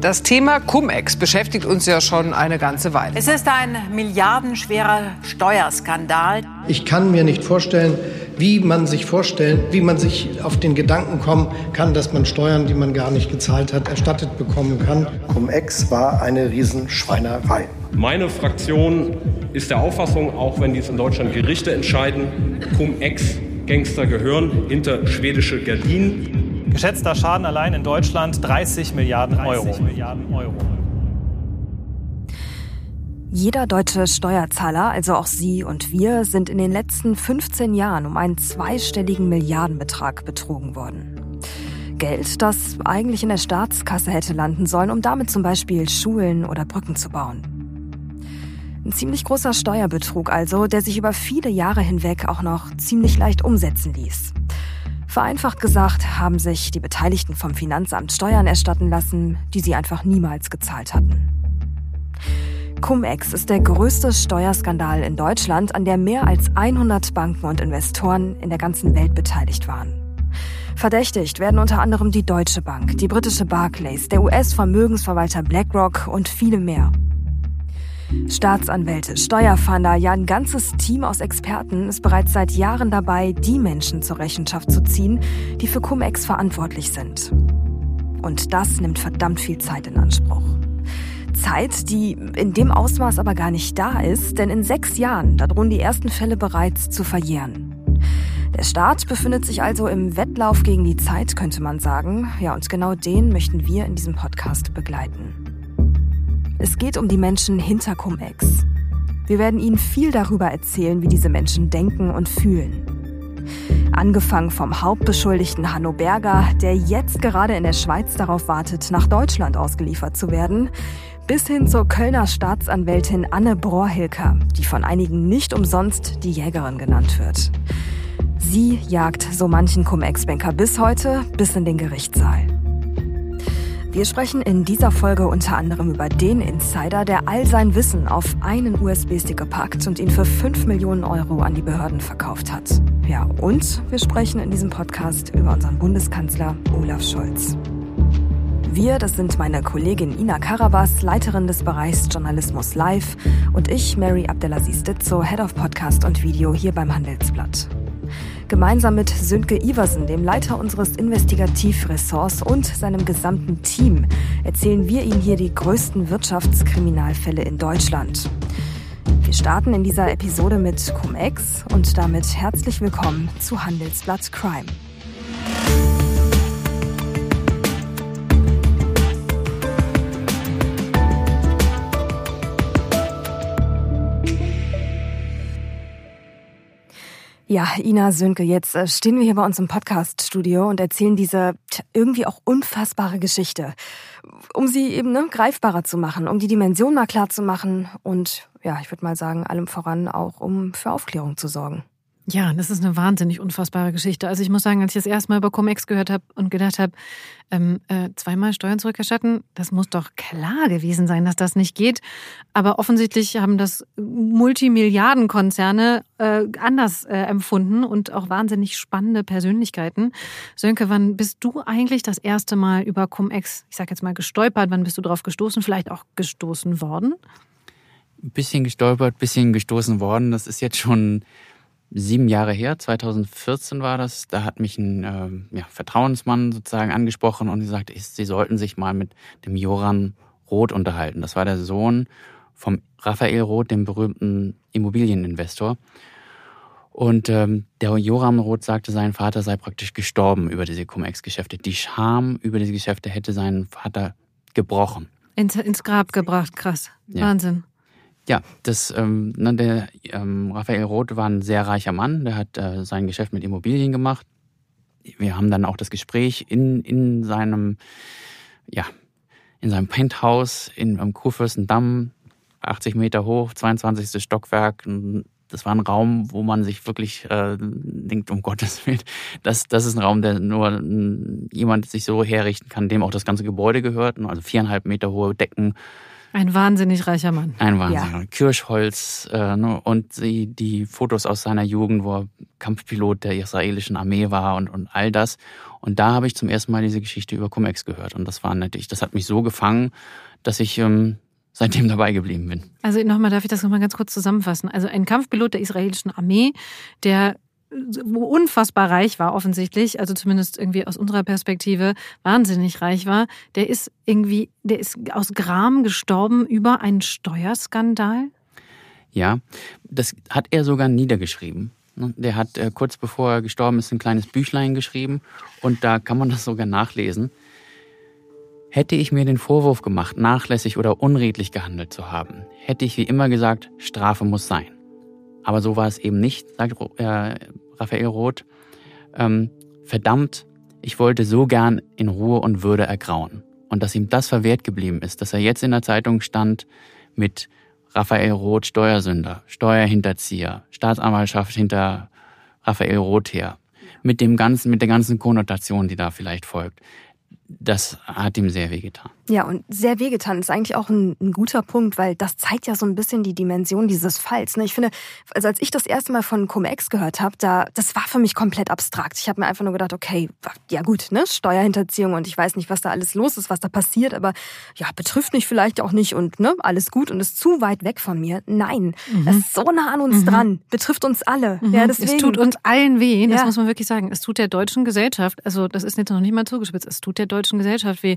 Das Thema Cum-Ex beschäftigt uns ja schon eine ganze Weile. Es ist ein milliardenschwerer Steuerskandal. Ich kann mir nicht vorstellen, wie man sich vorstellen, wie man sich auf den Gedanken kommen kann, dass man Steuern, die man gar nicht gezahlt hat, erstattet bekommen kann. Cum-Ex war eine Riesenschweinerei. Meine Fraktion ist der Auffassung, auch wenn dies in Deutschland Gerichte entscheiden, Cum-Ex-Gangster gehören hinter schwedische Gardinen. Geschätzter Schaden allein in Deutschland 30 Milliarden 30 Euro. Milliarden Euro. Jeder deutsche Steuerzahler, also auch Sie und wir, sind in den letzten 15 Jahren um einen zweistelligen Milliardenbetrag betrogen worden. Geld, das eigentlich in der Staatskasse hätte landen sollen, um damit zum Beispiel Schulen oder Brücken zu bauen. Ein ziemlich großer Steuerbetrug also, der sich über viele Jahre hinweg auch noch ziemlich leicht umsetzen ließ. Vereinfacht gesagt haben sich die Beteiligten vom Finanzamt Steuern erstatten lassen, die sie einfach niemals gezahlt hatten. Cum-Ex ist der größte Steuerskandal in Deutschland, an der mehr als 100 Banken und Investoren in der ganzen Welt beteiligt waren. Verdächtigt werden unter anderem die Deutsche Bank, die britische Barclays, der US-Vermögensverwalter BlackRock und viele mehr. Staatsanwälte, Steuerfahnder, ja ein ganzes Team aus Experten ist bereits seit Jahren dabei, die Menschen zur Rechenschaft zu ziehen, die für Cum-Ex verantwortlich sind. Und das nimmt verdammt viel Zeit in Anspruch. Zeit, die in dem Ausmaß aber gar nicht da ist, denn in sechs Jahren, da drohen die ersten Fälle bereits zu verjähren. Der Staat befindet sich also im Wettlauf gegen die Zeit, könnte man sagen. Ja, und genau den möchten wir in diesem Podcast begleiten. Es geht um die Menschen hinter Cum-Ex. Wir werden Ihnen viel darüber erzählen, wie diese Menschen denken und fühlen. Angefangen vom Hauptbeschuldigten Hanno Berger, der jetzt gerade in der Schweiz darauf wartet, nach Deutschland ausgeliefert zu werden, bis hin zur Kölner Staatsanwältin Anne Brohrhilker, die von einigen nicht umsonst die Jägerin genannt wird. Sie jagt so manchen Cum-Ex-Banker bis heute bis in den Gerichtssaal. Wir sprechen in dieser Folge unter anderem über den Insider, der all sein Wissen auf einen USB-Stick gepackt und ihn für 5 Millionen Euro an die Behörden verkauft hat. Ja, und wir sprechen in diesem Podcast über unseren Bundeskanzler Olaf Scholz. Wir, das sind meine Kollegin Ina Karabas, Leiterin des Bereichs Journalismus Live und ich, Mary Abdelaziz Ditzo, Head of Podcast und Video hier beim Handelsblatt. Gemeinsam mit Sönke Iversen, dem Leiter unseres Investigativressorts und seinem gesamten Team erzählen wir Ihnen hier die größten Wirtschaftskriminalfälle in Deutschland. Wir starten in dieser Episode mit Cum-Ex und damit herzlich willkommen zu Handelsblatt Crime. Ja, Ina Sönke, jetzt äh, stehen wir hier bei uns im Podcast-Studio und erzählen diese irgendwie auch unfassbare Geschichte, um sie eben ne, greifbarer zu machen, um die Dimension mal klar zu machen und ja, ich würde mal sagen, allem voran auch, um für Aufklärung zu sorgen. Ja, das ist eine wahnsinnig unfassbare Geschichte. Also ich muss sagen, als ich das erste Mal über Cum-Ex gehört habe und gedacht habe, ähm, äh, zweimal Steuern zurückerstatten, das muss doch klar gewesen sein, dass das nicht geht. Aber offensichtlich haben das Multimilliardenkonzerne äh, anders äh, empfunden und auch wahnsinnig spannende Persönlichkeiten. Sönke, wann bist du eigentlich das erste Mal über Cum-Ex, ich sag jetzt mal, gestolpert? Wann bist du drauf gestoßen? Vielleicht auch gestoßen worden? Ein bisschen gestolpert, bisschen gestoßen worden. Das ist jetzt schon sieben Jahre her, 2014 war das. Da hat mich ein äh, ja, Vertrauensmann sozusagen angesprochen und gesagt, sie sollten sich mal mit dem Joran Roth unterhalten. Das war der Sohn vom Raphael Roth, dem berühmten Immobilieninvestor. Und ähm, der Joram Roth sagte, sein Vater sei praktisch gestorben über diese Cum-Ex-Geschäfte. Die Scham über diese Geschäfte hätte seinen Vater gebrochen. Ins, ins Grab gebracht, krass. Ja. Wahnsinn. Ja, das, ähm, ne, der ähm, Raphael Roth war ein sehr reicher Mann, der hat äh, sein Geschäft mit Immobilien gemacht. Wir haben dann auch das Gespräch in, in seinem, ja, in seinem Penthouse in, am Kurfürstendamm, 80 Meter hoch, 22. Stockwerk. Das war ein Raum, wo man sich wirklich äh, denkt, um Gottes Willen, das, das ist ein Raum, der nur jemand sich so herrichten kann, dem auch das ganze Gebäude gehört. Also viereinhalb Meter hohe Decken, Ein wahnsinnig reicher Mann. Ein wahnsinnig. Ja. Kirschholz äh, ne, und die, die Fotos aus seiner Jugend, wo er Kampfpilot der israelischen Armee war und, und all das. Und da habe ich zum ersten Mal diese Geschichte über Cum-Ex gehört. Und das war natürlich, das hat mich so gefangen, dass ich ähm, seitdem dabei geblieben bin. Also nochmal, darf ich das nochmal ganz kurz zusammenfassen? Also ein Kampfpilot der israelischen Armee, der unfassbar reich war offensichtlich, also zumindest irgendwie aus unserer Perspektive wahnsinnig reich war, der ist irgendwie, der ist aus Gram gestorben über einen Steuerskandal? Ja, das hat er sogar niedergeschrieben. Der hat äh, kurz bevor er gestorben ist ein kleines Büchlein geschrieben und da kann man das sogar nachlesen. Hätte ich mir den Vorwurf gemacht, nachlässig oder unredlich gehandelt zu haben, hätte ich wie immer gesagt, Strafe muss sein. Aber so war es eben nicht, sagt äh, Raphael Roth. Ähm, verdammt, ich wollte so gern in Ruhe und Würde ergrauen. Und dass ihm das verwehrt geblieben ist, dass er jetzt in der Zeitung stand mit Raphael Roth Steuersünder, Steuerhinterzieher, Staatsanwaltschaft hinter Raphael Roth her, mit dem ganzen, mit der ganzen Konnotation, die da vielleicht folgt das hat ihm sehr wehgetan. Ja, und sehr wehgetan ist eigentlich auch ein, ein, guter Punkt, weil das zeigt ja so ein bisschen die Dimension dieses Falls. Ne? Ich finde, also als ich das erste Mal von Cum-Ex gehört habe, da, das war für mich komplett abstrakt. Ich habe mir einfach nur gedacht, okay, ja gut, ne, Steuerhinterziehung und ich weiß nicht, was da alles los ist, was da passiert, aber ja, betrifft mich vielleicht auch nicht und ne, alles gut und ist zu weit weg von mir. Nein, mhm. es ist so nah an uns mhm. dran, betrifft uns alle. Mhm. Ja, deswegen. Es tut uns allen weh, das ja. muss man wirklich sagen. Es tut der deutschen Gesellschaft, also das ist jetzt noch nicht mal zugespitzt, es tut der deutschen Gesellschaft. Wir,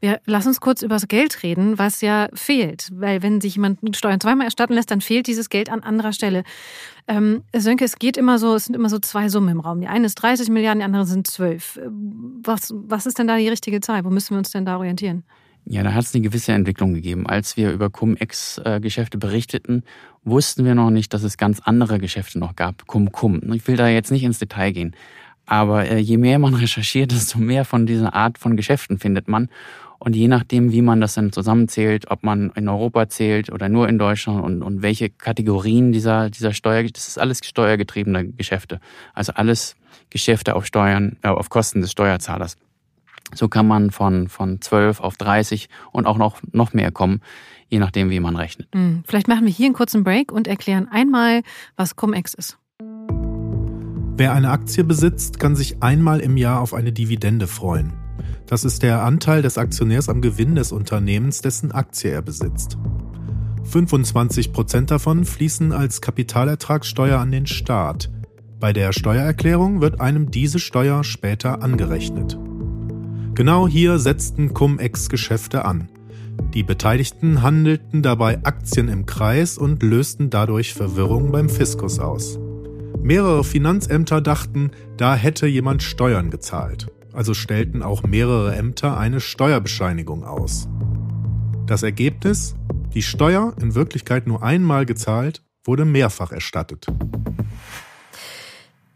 wir lass uns kurz über das Geld reden, was ja fehlt. Weil wenn sich jemand Steuern zweimal erstatten lässt, dann fehlt dieses Geld an anderer Stelle. Ähm, Sönke, es geht immer so, es sind immer so zwei Summen im Raum. Die eine ist 30 Milliarden, die andere sind 12. Was, was ist denn da die richtige Zahl? Wo müssen wir uns denn da orientieren? Ja, da hat es eine gewisse Entwicklung gegeben. Als wir über Cum-Ex-Geschäfte berichteten, wussten wir noch nicht, dass es ganz andere Geschäfte noch gab. Cum-Cum. Ich will da jetzt nicht ins Detail gehen. Aber äh, je mehr man recherchiert, desto mehr von dieser Art von Geschäften findet man. Und je nachdem, wie man das dann zusammenzählt, ob man in Europa zählt oder nur in Deutschland und, und welche Kategorien dieser, dieser Steuer, das ist alles steuergetriebene Geschäfte. Also alles Geschäfte auf Steuern, äh, auf Kosten des Steuerzahlers. So kann man von, von 12 auf 30 und auch noch, noch mehr kommen, je nachdem, wie man rechnet. Hm, vielleicht machen wir hier einen kurzen Break und erklären einmal, was Cum-Ex ist. Wer eine Aktie besitzt, kann sich einmal im Jahr auf eine Dividende freuen. Das ist der Anteil des Aktionärs am Gewinn des Unternehmens, dessen Aktie er besitzt. 25 Prozent davon fließen als Kapitalertragssteuer an den Staat. Bei der Steuererklärung wird einem diese Steuer später angerechnet. Genau hier setzten Cum-Ex-Geschäfte an. Die Beteiligten handelten dabei Aktien im Kreis und lösten dadurch Verwirrung beim Fiskus aus. Mehrere Finanzämter dachten, da hätte jemand Steuern gezahlt. Also stellten auch mehrere Ämter eine Steuerbescheinigung aus. Das Ergebnis? Die Steuer, in Wirklichkeit nur einmal gezahlt, wurde mehrfach erstattet.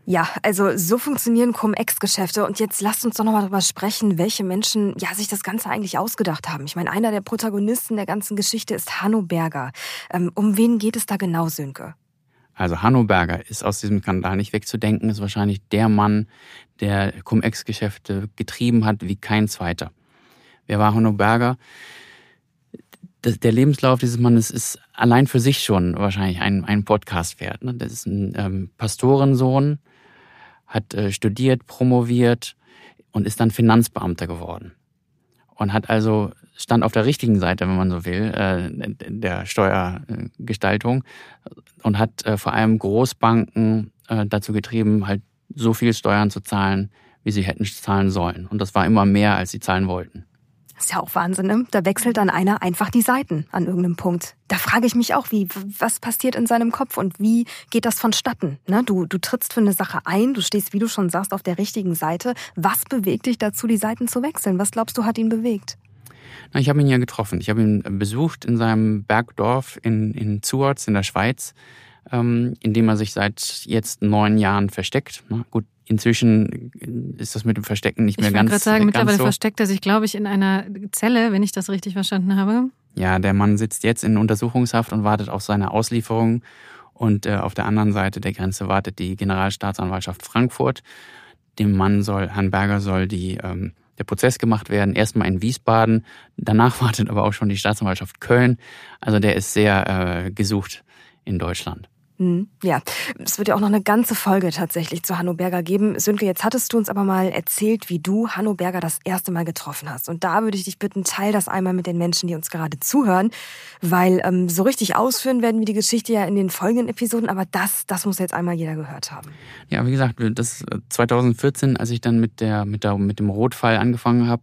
Ja, also so funktionieren Cum-Ex-Geschäfte. Und jetzt lasst uns doch nochmal darüber sprechen, welche Menschen ja sich das Ganze eigentlich ausgedacht haben. Ich meine, einer der Protagonisten der ganzen Geschichte ist Hanno Berger. Ähm, um wen geht es da genau, Sönke? Also Hanno Berger ist aus diesem Skandal nicht wegzudenken, ist wahrscheinlich der Mann, der Cum-Ex-Geschäfte getrieben hat wie kein zweiter. Wer war Hanno Berger? Der Lebenslauf dieses Mannes ist allein für sich schon wahrscheinlich ein, ein Podcast wert. Ne? Das ist ein ähm, Pastorensohn, hat äh, studiert, promoviert und ist dann Finanzbeamter geworden. Und hat also stand auf der richtigen Seite, wenn man so will, äh, der Steuergestaltung und hat äh, vor allem Großbanken äh, dazu getrieben, halt so viel Steuern zu zahlen, wie sie hätten zahlen sollen. Und das war immer mehr, als sie zahlen wollten. Das ist ja auch Wahnsinn, ne? Da wechselt dann einer einfach die Seiten an irgendeinem Punkt. Da frage ich mich auch, wie, was passiert in seinem Kopf und wie geht das vonstatten? Ne? Du, du trittst für eine Sache ein, du stehst, wie du schon sagst, auf der richtigen Seite. Was bewegt dich dazu, die Seiten zu wechseln? Was glaubst du, hat ihn bewegt? Ich habe ihn ja getroffen. Ich habe ihn besucht in seinem Bergdorf in, in Zuorz in der Schweiz, ähm, in dem er sich seit jetzt neun Jahren versteckt. Gut, inzwischen ist das mit dem Verstecken nicht mehr ich ganz. Ich wollte gerade sagen, mittlerweile so. versteckt er sich, glaube ich, in einer Zelle, wenn ich das richtig verstanden habe. Ja, der Mann sitzt jetzt in Untersuchungshaft und wartet auf seine Auslieferung. Und äh, auf der anderen Seite der Grenze wartet die Generalstaatsanwaltschaft Frankfurt. Dem Mann soll, Herrn Berger soll die ähm, der Prozess gemacht werden. Erstmal in Wiesbaden, danach wartet aber auch schon die Staatsanwaltschaft Köln. Also der ist sehr äh, gesucht in Deutschland. Hm, ja, es wird ja auch noch eine ganze Folge tatsächlich zu Hanno Berger geben. Sönke, jetzt hattest du uns aber mal erzählt, wie du Hanno Berger das erste Mal getroffen hast. Und da würde ich dich bitten, teil das einmal mit den Menschen, die uns gerade zuhören, weil ähm, so richtig ausführen werden wir die Geschichte ja in den folgenden Episoden, aber das, das muss jetzt einmal jeder gehört haben. Ja, wie gesagt, das 2014, als ich dann mit der mit der mit dem Rotfall angefangen habe,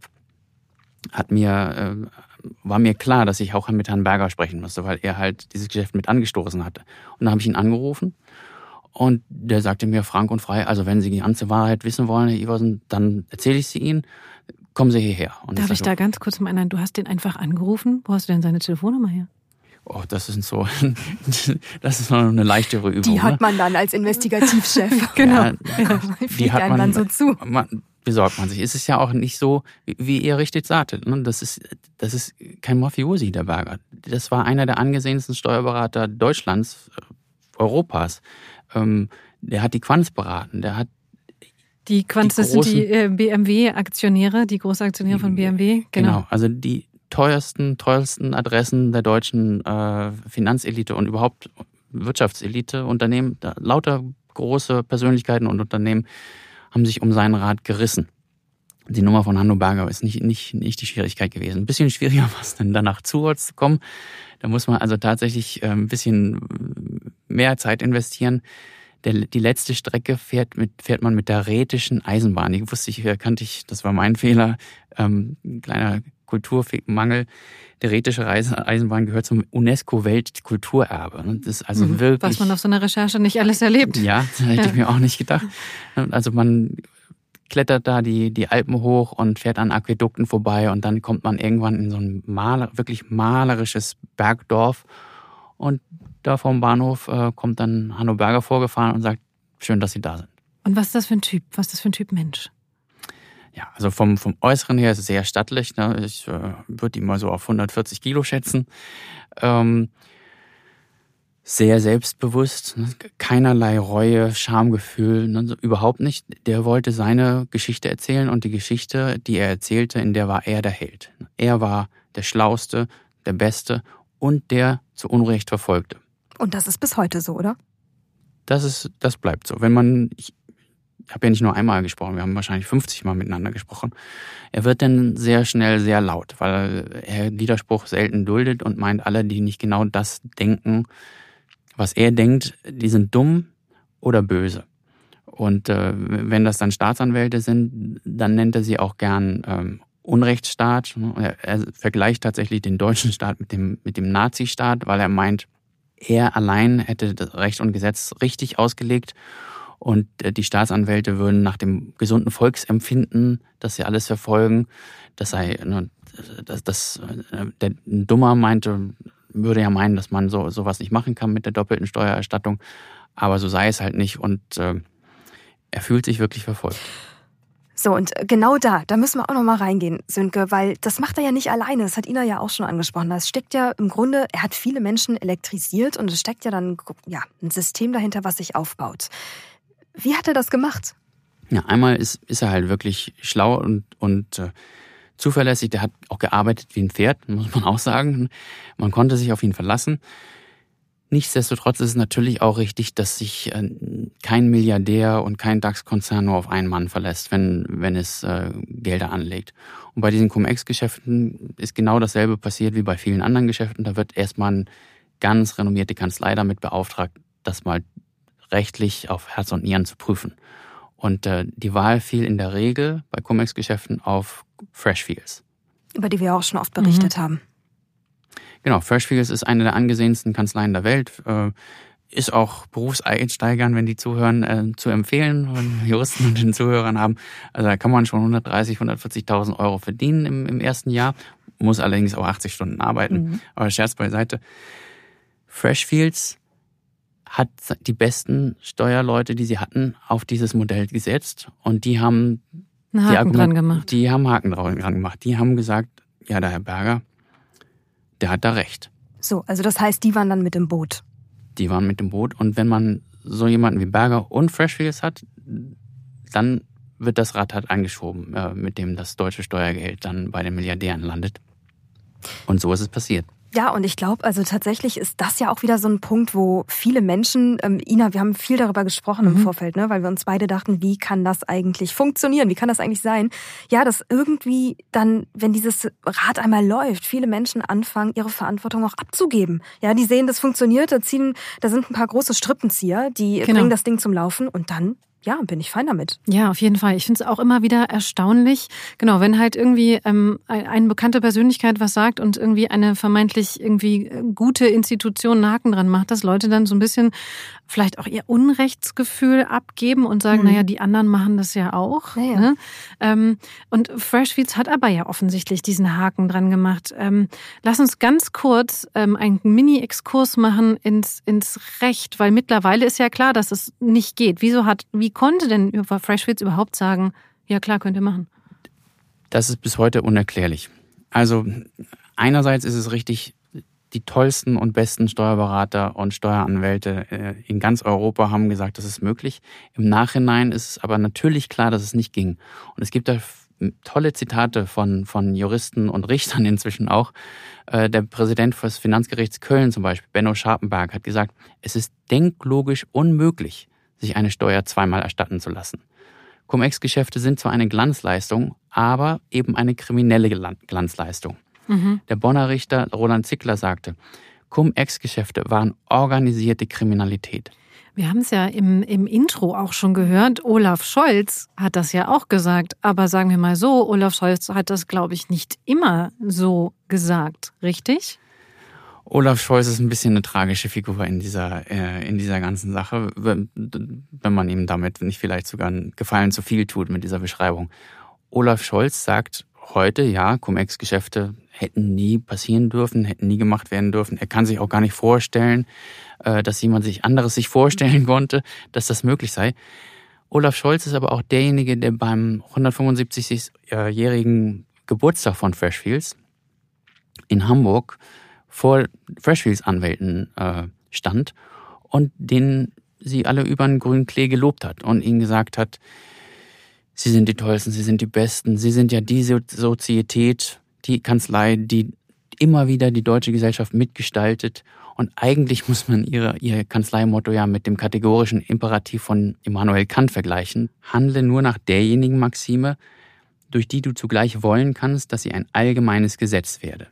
hat mir äh, war mir klar, dass ich auch mit Herrn Berger sprechen musste, weil er halt dieses Geschäft mit angestoßen hatte. Und dann habe ich ihn angerufen und der sagte mir frank und frei, also wenn Sie die ganze Wahrheit wissen wollen, Herr Iversen, dann erzähle ich sie Ihnen. Kommen Sie hierher. Und Darf ich, da ganz kurz mal erinnern, du hast den einfach angerufen? Wo hast du denn seine Telefonnummer her? Oh, das ist so, das ist noch eine leichtere Übung. Die hat ne? man dann als Investigativchef. genau. Ja, die hat man dann so zu. Man, besorgt man sich. Es ist ja auch nicht so, wie ihr richtig sagtet. Ne? Das ist, das ist kein Mafiosi, der Berger. Das war einer der angesehensten Steuerberater Deutschlands, äh, Europas. Ähm, der hat die Quanz beraten, der hat die Quanz, das sind die äh, BMW-Aktionäre, die Großaktionäre von BMW. Genau. genau, also die teuersten, teuersten Adressen der deutschen äh, Finanzelite und überhaupt Wirtschaftselite, Unternehmen, lauter große Persönlichkeiten und Unternehmen haben sich um seinen Rat gerissen. Die Nummer von Hanno Berger ist nicht, nicht, nicht die Schwierigkeit gewesen. Ein bisschen schwieriger war es dann danach zu Holz zu kommen. Da muss man also tatsächlich äh, ein bisschen mehr Zeit investieren. Der, die letzte Strecke fährt, mit, fährt man mit der Rätischen Eisenbahn. Die wusste ich, kannte ich, das war mein Fehler. Ähm, ein kleiner Kulturmangel. Der Rätische Eisenbahn gehört zum UNESCO-Weltkulturerbe. Das ist also mhm. wirklich. Was man auf so einer Recherche nicht alles erlebt. Ja, das hätte ja. ich mir auch nicht gedacht. Also man klettert da die, die Alpen hoch und fährt an Aquädukten vorbei und dann kommt man irgendwann in so ein maler, wirklich malerisches Bergdorf und da vom Bahnhof äh, kommt dann Hanno Berger vorgefahren und sagt, schön, dass Sie da sind. Und was ist das für ein Typ? Was ist das für ein Typ Mensch? Ja, also vom, vom Äußeren her ist es sehr stattlich. Ne? Ich äh, würde ihn mal so auf 140 Kilo schätzen. Ähm, sehr selbstbewusst, ne? keinerlei Reue, Schamgefühl, ne? überhaupt nicht. Der wollte seine Geschichte erzählen und die Geschichte, die er erzählte, in der war er der Held. Er war der Schlauste, der Beste und der zu Unrecht Verfolgte. Und das ist bis heute so, oder? Das ist, das bleibt so. Wenn man, ich, habe ja nicht nur einmal gesprochen, wir haben wahrscheinlich 50 Mal miteinander gesprochen. Er wird dann sehr schnell sehr laut, weil er Widerspruch selten duldet und meint, alle, die nicht genau das denken, was er denkt, die sind dumm oder böse. Und äh, wenn das dann Staatsanwälte sind, dann nennt er sie auch gern ähm, Unrechtsstaat. Er, er vergleicht tatsächlich den deutschen Staat mit dem, mit dem Nazistaat, weil er meint, er allein hätte das Recht und Gesetz richtig ausgelegt und äh, die Staatsanwälte würden nach dem gesunden Volksempfinden, dass sie alles verfolgen, das sei, ne, das, das, äh, der Dummer meinte, würde ja meinen, dass man so sowas nicht machen kann mit der doppelten Steuererstattung, aber so sei es halt nicht und äh, er fühlt sich wirklich verfolgt. So, und genau da, da müssen wir auch nochmal reingehen, Sönke, weil das macht er ja nicht alleine. Das hat Ina ja auch schon angesprochen. Das steckt ja im Grunde, er hat viele Menschen elektrisiert und es steckt ja dann ja, ein System dahinter, was sich aufbaut. Wie hat er das gemacht? Ja, einmal ist, ist er halt wirklich schlau und, und äh, zuverlässig. Der hat auch gearbeitet wie ein Pferd, muss man auch sagen. Man konnte sich auf ihn verlassen. Nichtsdestotrotz ist es natürlich auch richtig, dass sich äh, kein Milliardär und kein DAX-Konzern nur auf einen Mann verlässt, wenn, wenn es äh, Gelder anlegt. Und bei diesen Cum-Ex-Geschäften ist genau dasselbe passiert wie bei vielen anderen Geschäften. Da wird erstmal eine ganz renommierte Kanzlei damit beauftragt, das mal rechtlich auf Herz und Nieren zu prüfen. Und äh, die Wahl fiel in der Regel bei Cum-Ex-Geschäften auf Freshfields. Über die wir auch schon oft berichtet mhm. haben. Genau, Freshfields ist eine der angesehensten Kanzleien der Welt. Äh, ist auch Berufseinsteigern, wenn die zuhören, äh, zu empfehlen, wenn Juristen und den Zuhörern haben. Also da kann man schon 130, 140.000 Euro verdienen im, im ersten Jahr, muss allerdings auch 80 Stunden arbeiten. Mhm. Aber Scherz beiseite. Freshfields hat die besten Steuerleute, die sie hatten, auf dieses Modell gesetzt und die haben einen Haken dran gemacht. Die haben Haken dran gemacht. Die haben gesagt, ja, der Herr Berger, der hat da recht. So, also das heißt, die waren dann mit im Boot. Die waren mit im Boot und wenn man so jemanden wie Berger und Freshfields hat, dann wird das Rad halt angeschoben, äh, mit dem das deutsche Steuergeld dann bei den Milliardären landet. Und so ist es passiert. Ja, und ich glaube, also tatsächlich ist das ja auch wieder so ein Punkt, wo viele Menschen, ähm, Ina, wir haben viel darüber gesprochen mhm. im Vorfeld, ne, weil wir uns beide dachten, wie kann das eigentlich funktionieren? Wie kann das eigentlich sein? Ja, dass irgendwie dann, wenn dieses Rad einmal läuft, viele Menschen anfangen, ihre Verantwortung auch abzugeben. Ja, die sehen, das funktioniert, da ziehen, da sind ein paar große Strippenzieher, die genau. bringen das Ding zum Laufen und dann ja, bin ich fein damit. Ja, auf jeden Fall. Ich finde es auch immer wieder erstaunlich, genau, wenn halt irgendwie ähm, eine bekannte Persönlichkeit was sagt und irgendwie eine vermeintlich irgendwie gute Institution einen Haken dran macht, dass Leute dann so ein bisschen vielleicht auch ihr Unrechtsgefühl abgeben und sagen, mhm. naja, die anderen machen das ja auch. Ja, ja. Ne? Ähm, und Freshfields hat aber ja offensichtlich diesen Haken dran gemacht. Ähm, lass uns ganz kurz ähm, einen Mini-Exkurs machen ins, ins Recht, weil mittlerweile ist ja klar, dass es nicht geht. Wieso hat, wie konnte denn über Freshfields überhaupt sagen, ja klar, könnt ihr machen? Das ist bis heute unerklärlich. Also einerseits ist es richtig, die tollsten und besten Steuerberater und Steueranwälte äh, in ganz Europa haben gesagt, das ist möglich. Im Nachhinein ist es aber natürlich klar, dass es nicht ging. Und es gibt da tolle Zitate von, von Juristen und Richtern inzwischen auch. Äh, der Präsident des Finanzgerichts Köln zum Beispiel, Benno Scharpenberg, hat gesagt, es ist denklogisch unmöglich, sich eine Steuer zweimal erstatten zu lassen. Cum-Ex-Geschäfte sind zwar eine Glanzleistung, aber eben eine kriminelle Glanzleistung. Mhm. Der Bonner Richter Roland Zickler sagte, Cum-Ex-Geschäfte waren organisierte Kriminalität. Wir haben es ja im, im Intro auch schon gehört. Olaf Scholz hat das ja auch gesagt. Aber sagen wir mal so, Olaf Scholz hat das, glaube ich, nicht immer so gesagt. Richtig? Olaf Scholz ist ein bisschen eine tragische Figur in dieser, äh, in dieser ganzen Sache, wenn, wenn man ihm damit nicht vielleicht sogar einen Gefallen zu viel tut mit dieser Beschreibung. Olaf Scholz sagt heute, ja, Cum-Ex-Geschäfte hätten nie passieren dürfen, hätten nie gemacht werden dürfen. Er kann sich auch gar nicht vorstellen, äh, dass jemand sich anderes sich vorstellen konnte, dass das möglich sei. Olaf Scholz ist aber auch derjenige, der beim 175-jährigen Geburtstag von Freshfields in Hamburg vor Freshfields Anwälten äh, stand und den sie alle über den grünen Klee gelobt hat und ihnen gesagt hat, sie sind die Tollsten, sie sind die Besten, sie sind ja die Sozietät, die Kanzlei, die immer wieder die deutsche Gesellschaft mitgestaltet. Und eigentlich muss man ihre, ihr Kanzleimotto ja mit dem kategorischen Imperativ von Immanuel Kant vergleichen. Handle nur nach derjenigen Maxime, durch die du zugleich wollen kannst, dass sie ein allgemeines Gesetz werde.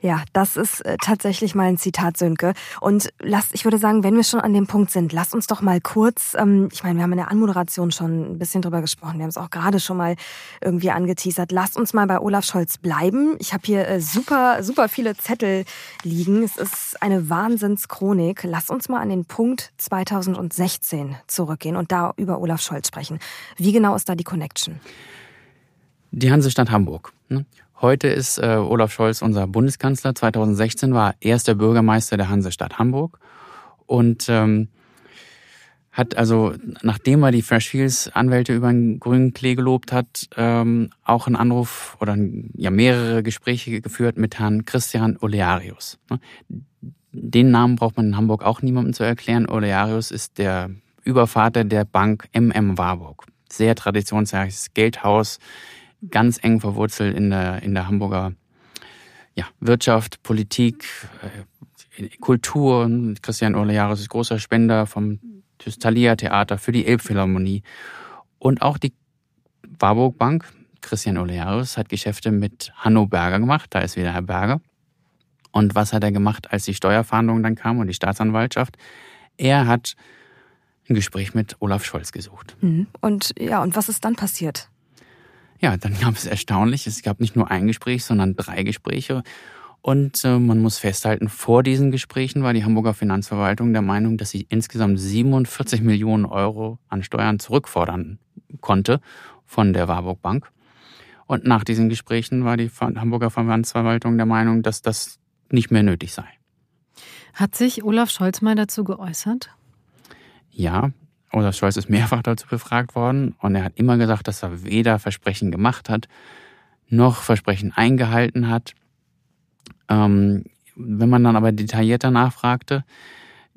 Ja, das ist äh, tatsächlich mal ein Zitat, Sönke. Und lasst, ich würde sagen, wenn wir schon an dem Punkt sind, lasst uns doch mal kurz, ähm, ich meine, wir haben in der Anmoderation schon ein bisschen drüber gesprochen, wir haben es auch gerade schon mal irgendwie angeteasert. Lasst uns mal bei Olaf Scholz bleiben. Ich habe hier äh, super, super viele Zettel liegen. Es ist eine Wahnsinnschronik. Lasst uns mal an den Punkt 2016 zurückgehen und da über Olaf Scholz sprechen. Wie genau ist da die Connection? Die Hansestadt Hamburg. Ne? Heute ist äh, Olaf Scholz unser Bundeskanzler. 2016 war er erster Bürgermeister der Hansestadt Hamburg und ähm, hat also, nachdem er die Fresh Fields Anwälte über den grünen Klee gelobt hat, ähm, auch einen Anruf oder ja mehrere Gespräche geführt mit Herrn Christian Olearius. Ne? Den Namen braucht man in Hamburg auch niemandem zu erklären. Olearius ist der Übervater der Bank MM Warburg. Sehr traditionsreiches Geldhaus ganz eng verwurzelt in der, in der Hamburger ja, Wirtschaft, Politik, äh, Kultur. Christian Olearis ist großer Spender vom Thalia Theater für die Elbphilharmonie. Und auch die Warburg Bank, Christian Olearis, hat Geschäfte mit Hanno Berger gemacht. Da ist wieder Herr Berger. Und was hat er gemacht, als die Steuerfahndung dann kam und die Staatsanwaltschaft? Er hat ein Gespräch mit Olaf Scholz gesucht. Mhm. Und ja, und was ist dann passiert? Ja, dann gab es erstaunlich, es gab nicht nur ein Gespräch, sondern drei Gespräche. Und äh, man muss festhalten, vor diesen Gesprächen war die Hamburger Finanzverwaltung der Meinung, dass sie insgesamt 47 Millionen Euro an Steuern zurückfordern konnte von der Warburg Bank. Und nach diesen Gesprächen war die Hamburger Finanzverwaltung der Meinung, dass das nicht mehr nötig sei. Hat sich Olaf Scholz mal dazu geäußert? Ja, Olaf Scholz ist mehrfach dazu befragt worden und er hat immer gesagt, dass er weder Versprechen gemacht hat, noch Versprechen eingehalten hat. Ähm, wenn man dann aber detaillierter nachfragte,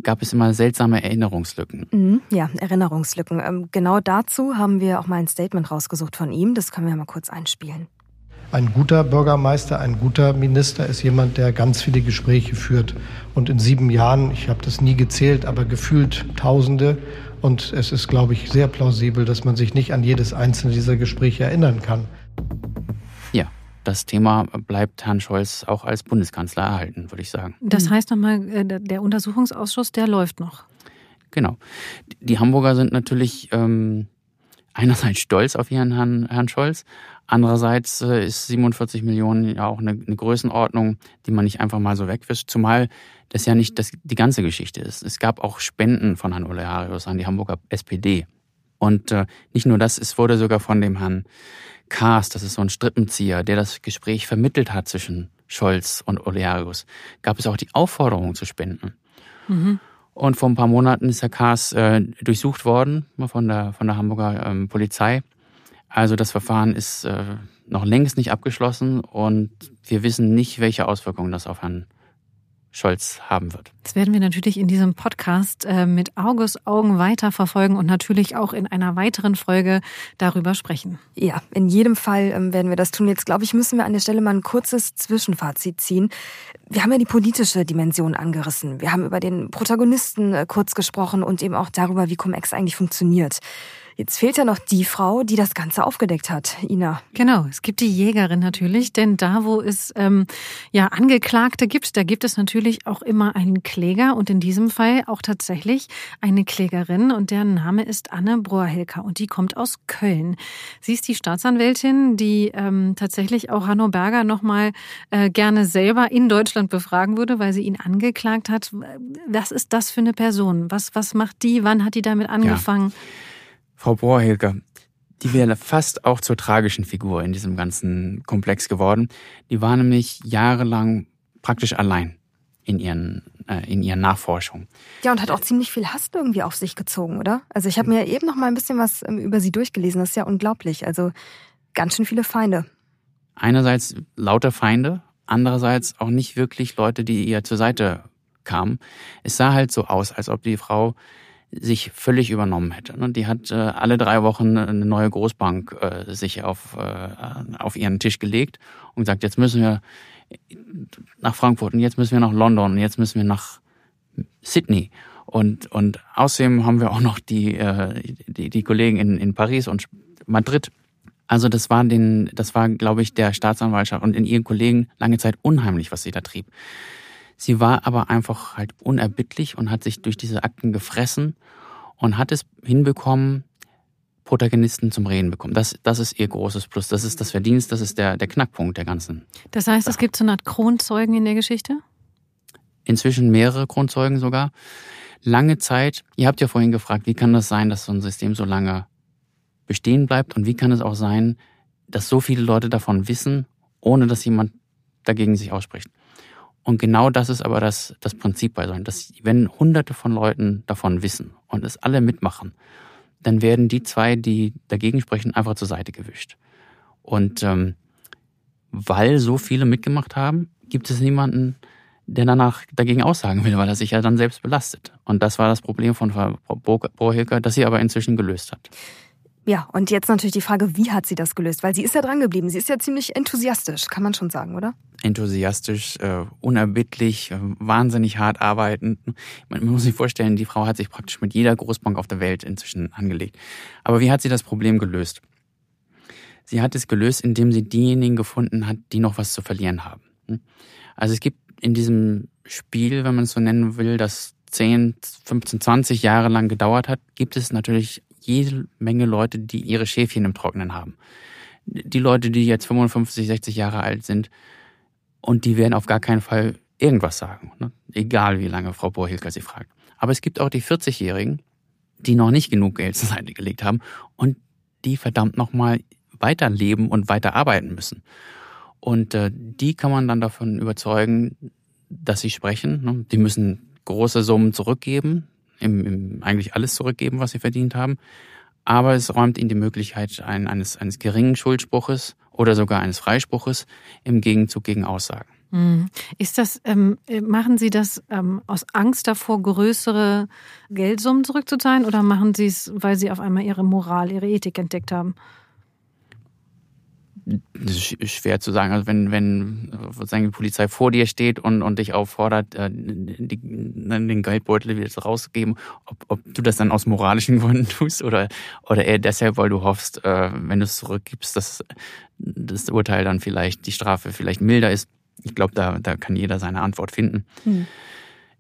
gab es immer seltsame Erinnerungslücken. Mhm, ja, Erinnerungslücken. Ähm, genau dazu haben wir auch mal ein Statement rausgesucht von ihm. Das können wir mal kurz einspielen. Ein guter Bürgermeister, ein guter Minister ist jemand, der ganz viele Gespräche führt. Und in sieben Jahren, ich habe das nie gezählt, aber gefühlt Tausende. Und es ist, glaube ich, sehr plausibel, dass man sich nicht an jedes einzelne dieser Gespräche erinnern kann. Ja, das Thema bleibt Herrn Scholz auch als Bundeskanzler erhalten, würde ich sagen. Das heißt nochmal, äh, der Untersuchungsausschuss, der läuft noch. Genau. Die Hamburger sind natürlich ähm, einerseits stolz auf ihren Herrn, Herrn Scholz, andererseits äh, ist 47 Millionen ja auch eine, eine Größenordnung, die man nicht einfach mal so wegwischt, zumal das ja nicht das, die ganze Geschichte ist. Es gab auch Spenden von Herrn Olearius an die Hamburger SPD. Und äh, nicht nur das, es wurde sogar von dem Herrn Kaas, das ist so ein Strippenzieher, der das Gespräch vermittelt hat zwischen Scholz und Olearius, gab es auch die Aufforderung zu spenden. Mhm. Und vor ein paar Monaten ist Herr Kaas äh, durchsucht worden von der, von der Hamburger ähm, Polizei. Also das Verfahren ist äh, noch längst nicht abgeschlossen und wir wissen nicht, welche Auswirkungen das auf Herrn Scholz haben wird. Das werden wir natürlich in diesem Podcast äh, mit August Augen weiterverfolgen und natürlich auch in einer weiteren Folge darüber sprechen. Ja, in jedem Fall ähm, werden wir das tun. Jetzt, glaube ich, müssen wir an der Stelle mal ein kurzes Zwischenfazit ziehen. Wir haben ja die politische Dimension angerissen. Wir haben über den Protagonisten äh, kurz gesprochen und eben auch darüber, wie Cum-Ex eigentlich funktioniert. Jetzt fehlt ja noch die Frau, die das Ganze aufgedeckt hat, Ina. Genau, es gibt die Jägerin natürlich, denn da, wo es ähm, ja Angeklagte gibt, da gibt es natürlich auch immer einen Kläger und in diesem Fall auch tatsächlich eine Klägerin und deren Name ist Anne Broerhilker und die kommt aus Köln. Sie ist die Staatsanwältin, die ähm, tatsächlich auch Hanno Berger nochmal äh, gerne selber in Deutschland befragen würde, weil sie ihn angeklagt hat. Was ist das für eine Person? Was, was macht die? Wann hat die damit angefangen? Ja. Frau Bohrhilger, die wäre fast auch zur tragischen Figur in diesem ganzen Komplex geworden. Die war nämlich jahrelang praktisch allein in ihren äh, in ihren Nachforschungen. Ja, und hat auch ziemlich viel Hass irgendwie auf sich gezogen, oder? Also ich habe mir eben noch mal ein bisschen was ähm, über sie durchgelesen. Das ist ja unglaublich. Also ganz schön viele Feinde. Einerseits lauter Feinde, andererseits auch nicht wirklich Leute, die ihr zur Seite kamen. Es sah halt so aus, als ob die Frau sich völlig übernommen hätte. Und die hat äh, alle drei Wochen eine neue Großbank äh, sich auf, äh, auf ihren Tisch gelegt und gesagt, jetzt müssen wir nach Frankfurt und jetzt müssen wir nach London und jetzt müssen wir nach Sydney. Und, und außerdem haben wir auch noch die, äh, die, die Kollegen in, in Paris und Madrid. Also das war den, das war, glaube ich, der Staatsanwaltschaft und in ihren Kollegen lange Zeit unheimlich, was sie da trieb. Sie war aber einfach halt unerbittlich und hat sich durch diese Akten gefressen und hat es hinbekommen, Protagonisten zum Reden bekommen. Das, das ist ihr großes Plus. Das ist das Verdienst, das ist der, der Knackpunkt der ganzen. Das heißt, Sache. es gibt so eine Art Kronzeugen in der Geschichte? Inzwischen mehrere Kronzeugen sogar. Lange Zeit, ihr habt ja vorhin gefragt, wie kann das sein, dass so ein System so lange bestehen bleibt und wie kann es auch sein, dass so viele Leute davon wissen, ohne dass jemand dagegen sich ausspricht. Und genau das ist aber das, das Prinzip bei solchen, dass wenn hunderte von Leuten davon wissen und es alle mitmachen, dann werden die zwei, die dagegen sprechen, einfach zur Seite gewischt. Und ähm, weil so viele mitgemacht haben, gibt es niemanden, der danach dagegen aussagen will, weil er sich ja dann selbst belastet. Und das war das Problem von Frau Brohilker, das sie aber inzwischen gelöst hat. Ja, und jetzt natürlich die Frage, wie hat sie das gelöst? Weil sie ist ja dran geblieben. Sie ist ja ziemlich enthusiastisch, kann man schon sagen, oder? Enthusiastisch, äh, unerbittlich, äh, wahnsinnig hart arbeitend. Man, man muss sich vorstellen, die Frau hat sich praktisch mit jeder Großbank auf der Welt inzwischen angelegt. Aber wie hat sie das Problem gelöst? Sie hat es gelöst, indem sie diejenigen gefunden hat, die noch was zu verlieren haben. Also es gibt in diesem Spiel, wenn man es so nennen will, das 10, 15, 20 Jahre lang gedauert hat, gibt es natürlich jede Menge Leute, die ihre Schäfchen im Trocknen haben. Die Leute, die jetzt 55, 60 Jahre alt sind und die werden auf gar keinen Fall irgendwas sagen, ne? egal wie lange Frau Bohrhilker sie fragt. Aber es gibt auch die 40-Jährigen, die noch nicht genug Geld zur Seite gelegt haben und die verdammt nochmal weiterleben und weiter arbeiten müssen. Und äh, die kann man dann davon überzeugen, dass sie sprechen. Ne? Die müssen große Summen zurückgeben im, im eigentlich alles zurückgeben, was sie verdient haben. Aber es räumt ihnen die Möglichkeit ein, eines, eines geringen Schuldspruches oder sogar eines Freispruches im Gegenzug gegen Aussagen. Hm. Ist das, ähm, machen Sie das ähm, aus Angst davor, größere Geldsummen zurückzuzahlen oder machen Sie es, weil Sie auf einmal Ihre Moral, Ihre Ethik entdeckt haben? Das ist schwer zu sagen. Also wenn, wenn sozusagen die Polizei vor dir steht und, und dich auffordert, äh, die, den Geldbeutel wieder rauszugeben, ob, ob du das dann aus moralischen Gründen tust oder, oder eher deshalb, weil du hoffst, äh, wenn du es zurückgibst, dass das Urteil dann vielleicht, die Strafe vielleicht milder ist. Ich glaube, da, da kann jeder seine Antwort finden. Hm.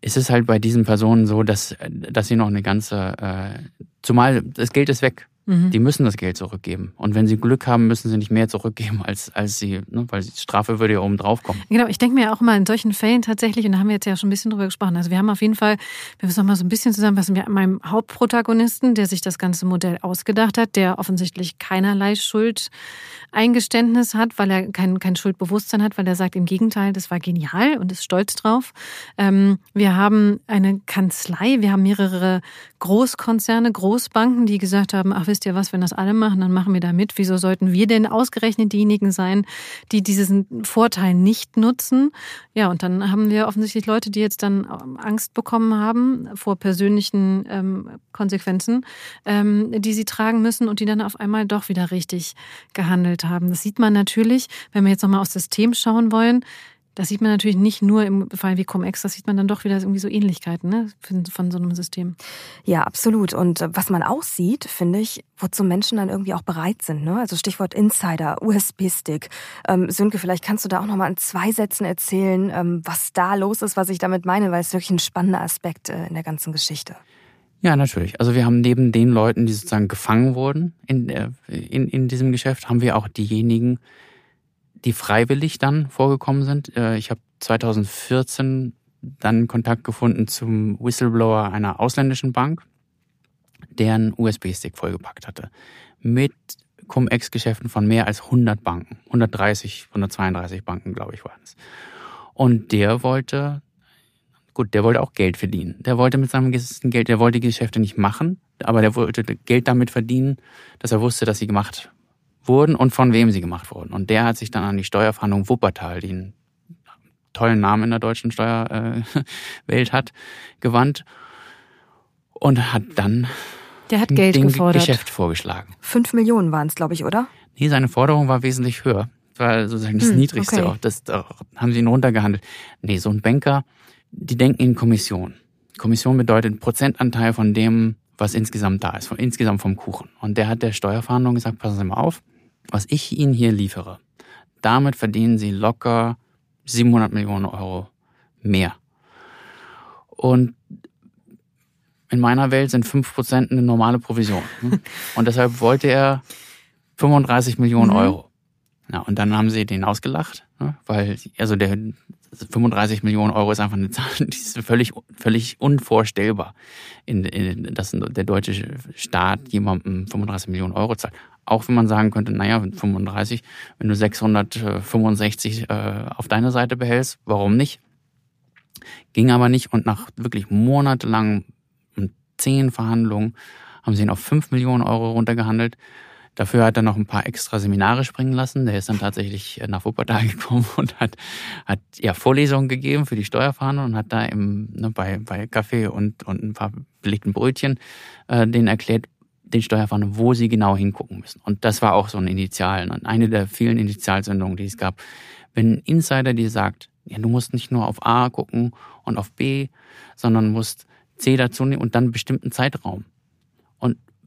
Es ist halt bei diesen Personen so, dass, dass sie noch eine ganze, äh, zumal das Geld ist weg. Mhm. Die müssen das Geld zurückgeben. Und wenn sie Glück haben, müssen sie nicht mehr zurückgeben, als, als sie, ne, weil die Strafe würde ja oben drauf kommen. Genau, ich denke mir auch mal in solchen Fällen tatsächlich, und da haben wir jetzt ja schon ein bisschen drüber gesprochen, also wir haben auf jeden Fall, wir müssen noch mal so ein bisschen zusammenfassen, wir haben meinem Hauptprotagonisten, der sich das ganze Modell ausgedacht hat, der offensichtlich keinerlei Schuldeingeständnis hat, weil er kein, kein Schuldbewusstsein hat, weil er sagt, im Gegenteil, das war genial und ist stolz drauf. Ähm, wir haben eine Kanzlei, wir haben mehrere Großkonzerne, Großbanken, die gesagt haben, ach, wisst ihr was, wenn das alle machen, dann machen wir da mit. Wieso sollten wir denn ausgerechnet diejenigen sein, die diesen Vorteil nicht nutzen? Ja, und dann haben wir offensichtlich Leute, die jetzt dann ähm, Angst bekommen haben vor persönlichen ähm, Konsequenzen, ähm, die sie tragen müssen und die dann auf einmal doch wieder richtig gehandelt haben. Das sieht man natürlich, wenn wir jetzt nochmal aus System schauen wollen. Das sieht man natürlich nicht nur im Fall wie Cum-Ex, das sieht man dann doch wieder irgendwie so Ähnlichkeiten ne, von so einem System. Ja, absolut. Und äh, was man auch sieht, finde ich, wozu Menschen dann irgendwie auch bereit sind. Ne? Also Stichwort Insider, USB-Stick. Ähm, Sönke, vielleicht kannst du da auch nochmal in zwei Sätzen erzählen, ähm, was da los ist, was ich damit meine, weil es wirklich ein spannender Aspekt äh, in der ganzen Geschichte. Ja, natürlich. Also wir haben neben den Leuten, die sozusagen gefangen wurden in, in, in diesem Geschäft, haben wir auch diejenigen, die freiwillig dann vorgekommen sind. Äh, ich habe 2014 dann Kontakt gefunden zum Whistleblower einer ausländischen Bank, der einen USB-Stick vollgepackt hatte. Mit Cum-Ex-Geschäften von mehr als 100 Banken. 130, 132 Banken, glaube ich, waren es. Und der wollte, gut, der wollte auch Geld verdienen. Der wollte mit seinem Geld, der wollte die Geschäfte nicht machen, aber der wollte Geld damit verdienen, dass er wusste, dass sie gemacht wurden und von wem sie gemacht wurden. Und der hat sich dann an die Steuerfahndung Wuppertal, die einen tollen Namen in der deutschen Steuerwelt hat, gewandt und hat dann der hat Geld gefordert. Geschäft vorgeschlagen. Fünf Millionen waren es, glaube ich, oder? Nee, seine Forderung war wesentlich höher. Das war sozusagen das hm, Niedrigste. Okay. Das, da haben sie ihn runtergehandelt. Nee, so ein Banker, die denken in Kommission. Kommission bedeutet Prozentanteil von dem, was insgesamt da ist, von, insgesamt vom Kuchen. Und der hat der Steuerfahndung gesagt, passen Sie mal auf, was ich Ihnen hier liefere, damit verdienen Sie locker 700 Millionen Euro mehr. Und in meiner Welt sind 5% eine normale Provision. Und deshalb wollte er 35 Millionen mhm. Euro. Ja, und dann haben sie den ausgelacht, ne, weil, also der 35 Millionen Euro ist einfach eine Zahl, die ist völlig, völlig unvorstellbar, in, in, dass der deutsche Staat jemandem 35 Millionen Euro zahlt. Auch wenn man sagen könnte, naja, 35, wenn du 665 äh, auf deiner Seite behältst, warum nicht? Ging aber nicht und nach wirklich monatelangen zehn Verhandlungen haben sie ihn auf 5 Millionen Euro runtergehandelt. Dafür hat er noch ein paar extra Seminare springen lassen. Der ist dann tatsächlich nach Wuppertal gekommen und hat, hat ja Vorlesungen gegeben für die Steuerfahndung und hat da im, ne, bei, bei Kaffee und, und ein paar belegten Brötchen äh, denen erklärt, den Steuerfahndern, wo sie genau hingucken müssen. Und das war auch so ein Initial, eine der vielen Initialsendungen, die es gab. Wenn ein Insider dir sagt, ja, du musst nicht nur auf A gucken und auf B, sondern musst C dazu nehmen und dann einen bestimmten Zeitraum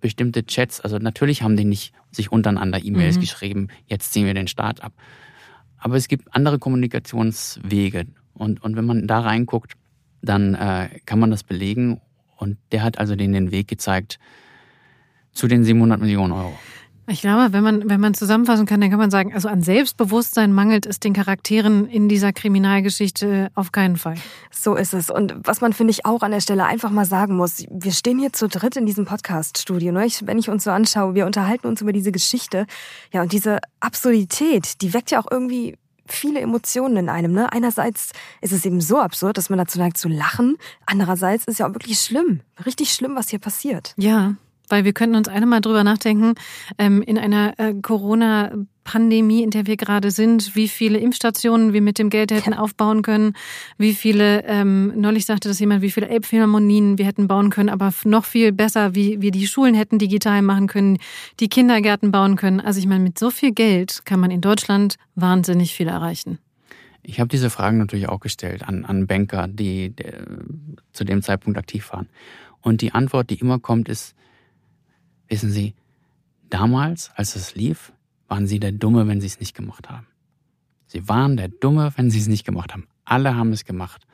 bestimmte Chats, also natürlich haben die nicht sich untereinander E-Mails mhm. geschrieben, jetzt ziehen wir den Start ab. Aber es gibt andere Kommunikationswege. Und, und wenn man da reinguckt, dann äh, kann man das belegen. Und der hat also denen den Weg gezeigt zu den 700 Millionen Euro. Ich glaube, wenn man, wenn man zusammenfassen kann, dann kann man sagen, also an Selbstbewusstsein mangelt es den Charakteren in dieser Kriminalgeschichte auf keinen Fall. So ist es. Und was man, finde ich, auch an der Stelle einfach mal sagen muss, wir stehen hier zu dritt in diesem Podcast-Studio. Ne? wenn ich uns so anschaue, wir unterhalten uns über diese Geschichte. Ja, und diese Absurdität, die weckt ja auch irgendwie viele Emotionen in einem. Ne? Einerseits ist es eben so absurd, dass man dazu neigt zu lachen. Andererseits ist es ja auch wirklich schlimm. Richtig schlimm, was hier passiert. Ja, weil wir könnten uns eine mal drüber nachdenken, ähm, in einer äh, Corona- Pandemie, in der wir gerade sind, wie viele Impfstationen wir mit dem Geld hätten aufbauen können, wie viele, ähm, neulich sagte das jemand, wie viele Elbphilharmonien wir hätten bauen können, aber noch viel besser, wie wir die Schulen hätten digital machen können, die Kindergärten bauen können. Also ich meine, mit so viel Geld kann man in Deutschland wahnsinnig viel erreichen. Ich habe diese Fragen natürlich auch gestellt an, an Banker, die, die zu dem Zeitpunkt aktiv waren. Und die Antwort, die immer kommt, ist, wissen Sie, damals, als es lief, waren Sie der Dumme, wenn Sie es nicht gemacht haben. Sie waren der Dumme, wenn Sie es nicht gemacht haben. Alle haben es gemacht.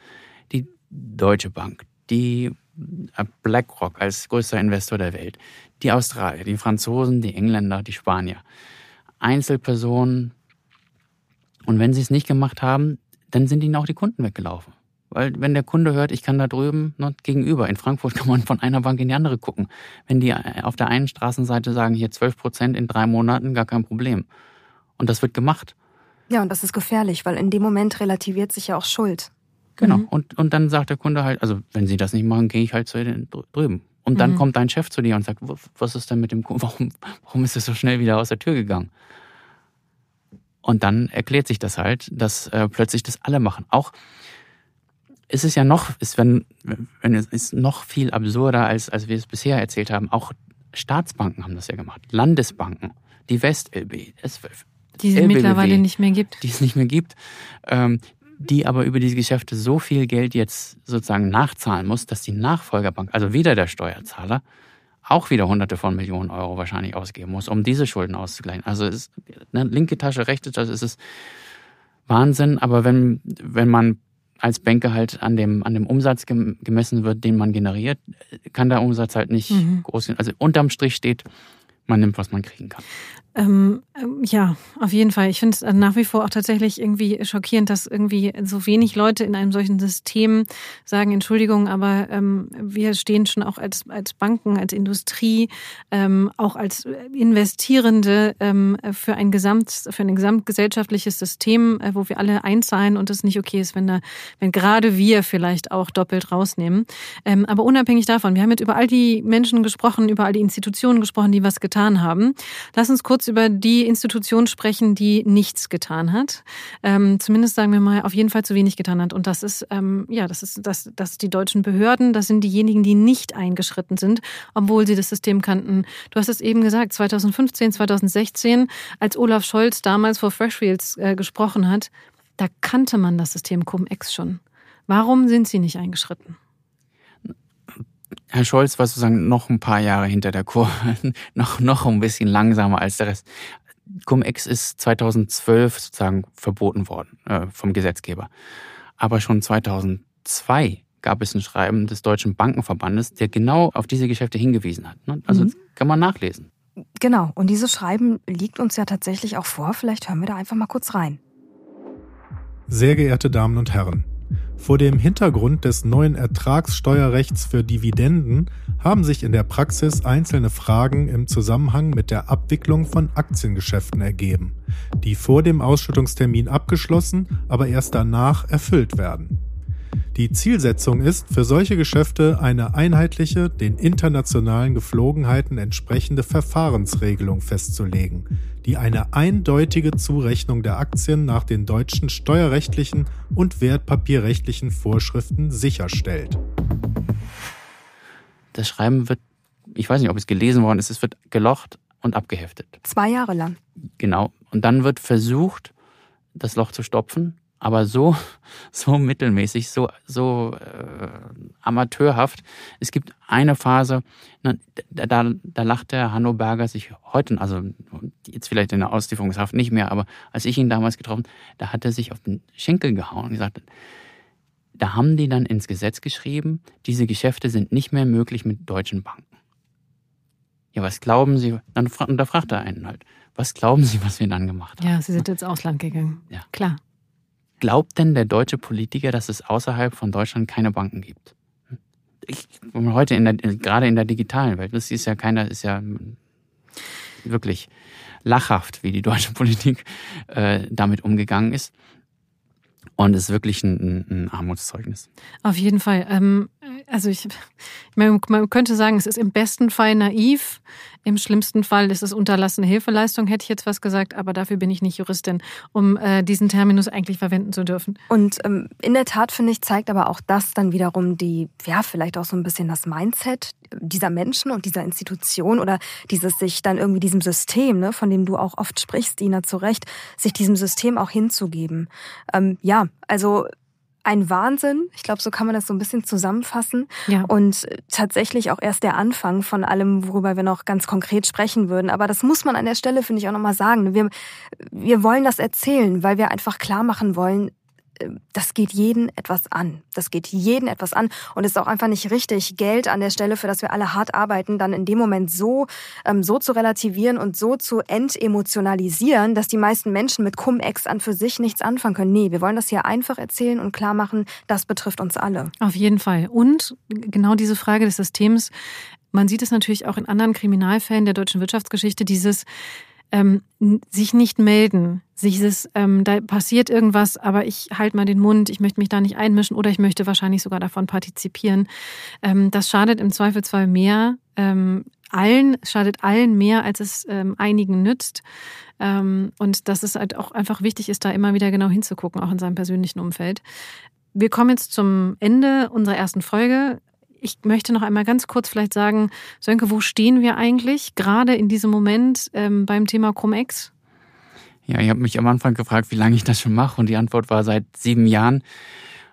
Die Deutsche Bank, die äh, BlackRock als größter Investor der Welt, die Australier, die Franzosen, die Engländer, die Spanier, Einzelpersonen. Und wenn sie es nicht gemacht haben, dann sind ihnen auch die Kunden weggelaufen. Weil wenn der Kunde hört, ich kann da drüben ne, gegenüber, in Frankfurt kann man von einer Bank in die andere gucken. Wenn die äh, auf der einen Straßenseite sagen, hier 12 Prozent in drei Monaten, gar kein Problem. Und das wird gemacht. Ja, und das ist gefährlich, weil in dem Moment relativiert sich ja auch Schuld. Genau. Mhm. Und, und dann sagt der Kunde halt, also wenn Sie das nicht machen, gehe ich halt zu den drüben. Und dann mhm. kommt dein Chef zu dir und sagt, was ist denn mit dem Kunden? Warum, warum ist es so schnell wieder aus der Tür gegangen? Und dann erklärt sich das halt, dass äh, plötzlich das alle machen. Auch ist es ja noch, ist, wenn, wenn es ist noch viel absurder, als, als wir es bisher erzählt haben. Auch Staatsbanken haben das ja gemacht. Landesbanken, die WestLB, die es mittlerweile nicht mehr gibt. Die es nicht mehr gibt. Ähm, die aber über diese Geschäfte so viel Geld jetzt sozusagen nachzahlen muss, dass die Nachfolgerbank, also wieder der Steuerzahler, auch wieder hunderte von Millionen Euro wahrscheinlich ausgeben muss, um diese Schulden auszugleichen. Also ist eine linke Tasche, rechte Tasche, ist es Wahnsinn. Aber wenn, wenn man als Banker halt an dem, an dem Umsatz gemessen wird, den man generiert, kann der Umsatz halt nicht mhm. groß sein. Also unterm Strich steht, man nimmt, was man kriegen kann. Ähm, ähm, ja, auf jeden Fall. Ich finde es nach wie vor auch tatsächlich irgendwie schockierend, dass irgendwie so wenig Leute in einem solchen System sagen, Entschuldigung, aber ähm, wir stehen schon auch als, als Banken, als Industrie, ähm, auch als Investierende ähm, für ein Gesamt, für ein gesamtgesellschaftliches System, äh, wo wir alle einzahlen und es nicht okay ist, wenn da, wenn gerade wir vielleicht auch doppelt rausnehmen. Aber unabhängig davon, wir haben jetzt über all die Menschen gesprochen, über all die Institutionen gesprochen, die was getan haben. Lass uns kurz über die Institution sprechen, die nichts getan hat. Ähm, zumindest sagen wir mal, auf jeden Fall zu wenig getan hat. Und das ist, ähm, ja, das ist, das, das die deutschen Behörden, das sind diejenigen, die nicht eingeschritten sind, obwohl sie das System kannten. Du hast es eben gesagt, 2015, 2016, als Olaf Scholz damals vor Freshfields äh, gesprochen hat, da kannte man das System Cum-Ex schon. Warum sind sie nicht eingeschritten? Herr Scholz war sozusagen noch ein paar Jahre hinter der Kurve, noch, noch ein bisschen langsamer als der Rest. Cum-Ex ist 2012 sozusagen verboten worden äh, vom Gesetzgeber. Aber schon 2002 gab es ein Schreiben des Deutschen Bankenverbandes, der genau auf diese Geschäfte hingewiesen hat. Ne? Also mhm. kann man nachlesen. Genau, und dieses Schreiben liegt uns ja tatsächlich auch vor. Vielleicht hören wir da einfach mal kurz rein. Sehr geehrte Damen und Herren, vor dem Hintergrund des neuen Ertragssteuerrechts für Dividenden haben sich in der Praxis einzelne Fragen im Zusammenhang mit der Abwicklung von Aktiengeschäften ergeben, die vor dem Ausschüttungstermin abgeschlossen, aber erst danach erfüllt werden. Die Zielsetzung ist, für solche Geschäfte eine einheitliche, den internationalen Geflogenheiten entsprechende Verfahrensregelung festzulegen, die eine eindeutige Zurechnung der Aktien nach den deutschen steuerrechtlichen und wertpapierrechtlichen Vorschriften sicherstellt. Das Schreiben wird, ich weiß nicht, ob es gelesen worden ist, es wird gelocht und abgeheftet. Zwei Jahre lang. Genau. Und dann wird versucht, das Loch zu stopfen aber so, so mittelmäßig, so, so äh, amateurhaft. Es gibt eine Phase, da, da, da lacht der Hanno Berger sich heute, also jetzt vielleicht in der Auslieferungshaft nicht mehr, aber als ich ihn damals getroffen, da hat er sich auf den Schenkel gehauen und gesagt, da haben die dann ins Gesetz geschrieben, diese Geschäfte sind nicht mehr möglich mit deutschen Banken. Ja, was glauben Sie? Dann, und da fragt er einen halt, was glauben Sie, was wir dann gemacht haben? Ja, Sie sind ins Ausland gegangen. Ja. Klar. Glaubt denn der deutsche Politiker, dass es außerhalb von Deutschland keine Banken gibt? Ich, heute in der, gerade in der digitalen Welt, das ist ja keiner, ist ja wirklich lachhaft, wie die deutsche Politik äh, damit umgegangen ist. Und ist wirklich ein, ein Armutszeugnis. Auf jeden Fall. Ähm, also ich, man, könnte sagen, es ist im besten Fall naiv, im schlimmsten Fall ist es unterlassene Hilfeleistung, hätte ich jetzt was gesagt, aber dafür bin ich nicht Juristin, um äh, diesen Terminus eigentlich verwenden zu dürfen. Und ähm, in der Tat, finde ich, zeigt aber auch das dann wiederum die, ja, vielleicht auch so ein bisschen das Mindset dieser Menschen und dieser Institution oder dieses sich dann irgendwie diesem System, ne, von dem du auch oft sprichst, Dina, zu Recht, sich diesem System auch hinzugeben. Ähm, ja, also ein Wahnsinn. Ich glaube, so kann man das so ein bisschen zusammenfassen. Ja. Und tatsächlich auch erst der Anfang von allem, worüber wir noch ganz konkret sprechen würden. Aber das muss man an der Stelle, finde ich, auch nochmal sagen. Wir, wir wollen das erzählen, weil wir einfach klar machen wollen, das geht jeden etwas an. Das geht jeden etwas an und ist auch einfach nicht richtig, Geld an der Stelle, für das wir alle hart arbeiten, dann in dem Moment so, ähm, so zu relativieren und so zu entemotionalisieren, dass die meisten Menschen mit Cum-Ex an für sich nichts anfangen können. Nee, wir wollen das hier einfach erzählen und klar machen, das betrifft uns alle. Auf jeden Fall. Und genau diese Frage des Systems, man sieht es natürlich auch in anderen Kriminalfällen der deutschen Wirtschaftsgeschichte, dieses ähm, sich nicht melden, sich dieses, ähm, da passiert irgendwas, aber ich halte mal den Mund, ich möchte mich da nicht einmischen oder ich möchte wahrscheinlich sogar davon partizipieren. Ähm, das schadet im Zweifelsfall mehr ähm, allen, schadet allen mehr, als es ähm, einigen nützt. Ähm, und dass es halt auch einfach wichtig ist, da immer wieder genau hinzugucken, auch in seinem persönlichen Umfeld. Wir kommen jetzt zum Ende unserer ersten Folge ich möchte noch einmal ganz kurz vielleicht sagen, Sönke, wo stehen wir eigentlich gerade in diesem Moment ähm, beim Thema Cum-Ex? Ja, ich habe mich am Anfang gefragt, wie lange ich das schon mache und die Antwort war seit sieben Jahren.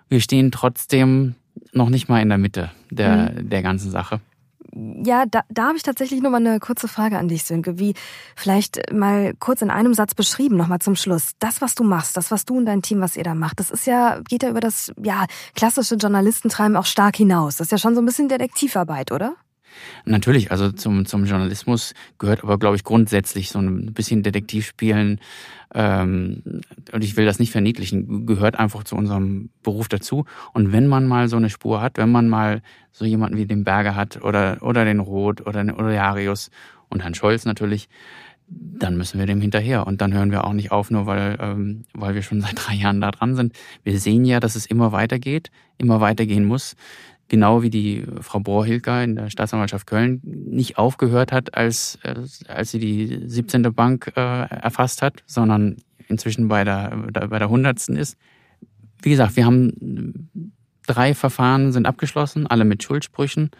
Wir stehen trotzdem noch nicht mal in der Mitte der, mhm. der ganzen Sache. Ja, da, da habe ich tatsächlich noch mal eine kurze Frage an dich, Sönke. Wie vielleicht mal kurz in einem Satz beschrieben, noch mal zum Schluss. Das, was du machst, das, was du und dein Team, was ihr da macht, das ist ja, geht ja über das ja, klassische Journalistentreiben auch stark hinaus. Das ist ja schon so ein bisschen Detektivarbeit, oder? Natürlich, also zum, zum Journalismus gehört aber, glaube ich, grundsätzlich so ein bisschen Detektivspielen, ähm, und ich will das nicht verniedlichen, gehört einfach zu unserem Beruf dazu. Und wenn man mal so eine Spur hat, wenn man mal so jemanden wie den Berger hat oder, oder den Roth oder, oder Jarius und Herrn Scholz natürlich, dann müssen wir dem hinterher. Und dann hören wir auch nicht auf, nur weil, ähm, weil wir schon seit drei Jahren da dran sind. Wir sehen ja, dass es immer weitergeht, immer weitergehen muss genau wie die Frau Bohrhilger in der Staatsanwaltschaft Köln nicht aufgehört hat, als, als sie die 17. Bank äh, erfasst hat, sondern inzwischen bei der, bei der 100. ist. Wie gesagt, wir haben drei Verfahren sind abgeschlossen, alle mit Schuldsprüchen.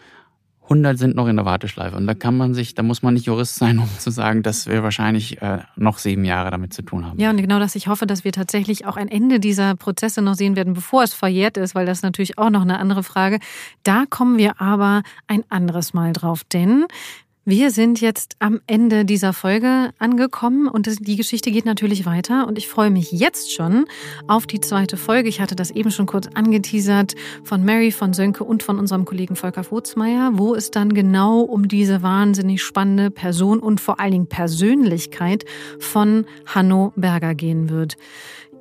100 sind noch in der Warteschleife. Und da kann man sich, da muss man nicht Jurist sein, um zu sagen, dass wir wahrscheinlich äh, noch sieben Jahre damit zu tun haben. Ja, und genau das. Ich hoffe, dass wir tatsächlich auch ein Ende dieser Prozesse noch sehen werden, bevor es verjährt ist, weil das natürlich auch noch eine andere Frage. Da kommen wir aber ein anderes Mal drauf, denn wir sind jetzt am Ende dieser Folge angekommen und die Geschichte geht natürlich weiter und ich freue mich jetzt schon auf die zweite Folge. Ich hatte das eben schon kurz angeteasert von Mary, von Sönke und von unserem Kollegen Volker Votsmeier, wo es dann genau um diese wahnsinnig spannende Person und vor allen Dingen Persönlichkeit von Hanno Berger gehen wird.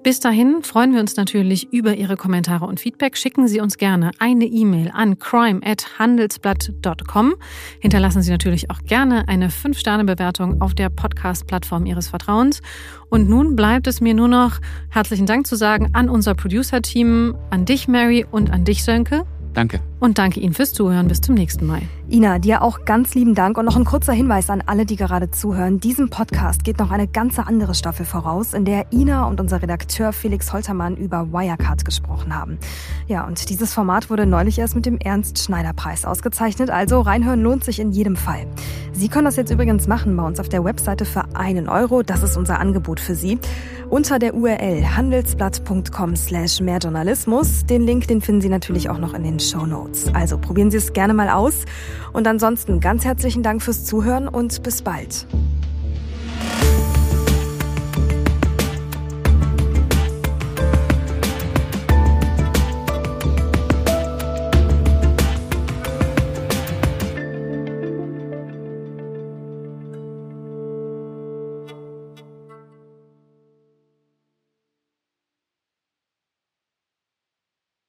Bis dahin freuen wir uns natürlich über Ihre Kommentare und Feedback. Schicken Sie uns gerne eine E-Mail an crime@handelsblatt.com. Hinterlassen Sie natürlich auch gerne eine 5-Sterne-Bewertung auf der Podcast-Plattform Ihres Vertrauens. Und nun bleibt es mir nur noch herzlichen Dank zu sagen an unser Producer-Team, an dich Mary und an dich Sönke. Danke. Und danke Ihnen fürs Zuhören. Bis zum nächsten Mal. Ina, dir auch ganz lieben Dank und noch ein kurzer Hinweis an alle, die gerade zuhören. Diesem Podcast geht noch eine ganze andere Staffel voraus, in der Ina und unser Redakteur Felix Holtermann über Wirecard gesprochen haben. Ja, und dieses Format wurde neulich erst mit dem Ernst-Schneider-Preis ausgezeichnet, also reinhören lohnt sich in jedem Fall. Sie können das jetzt übrigens machen bei uns auf der Webseite für einen Euro. Das ist unser Angebot für Sie. Unter der URL handelsblatt.com slash mehrjournalismus. Den Link, den finden Sie natürlich auch noch in den Show Notes. Also probieren Sie es gerne mal aus. Und ansonsten ganz herzlichen Dank fürs Zuhören und bis bald.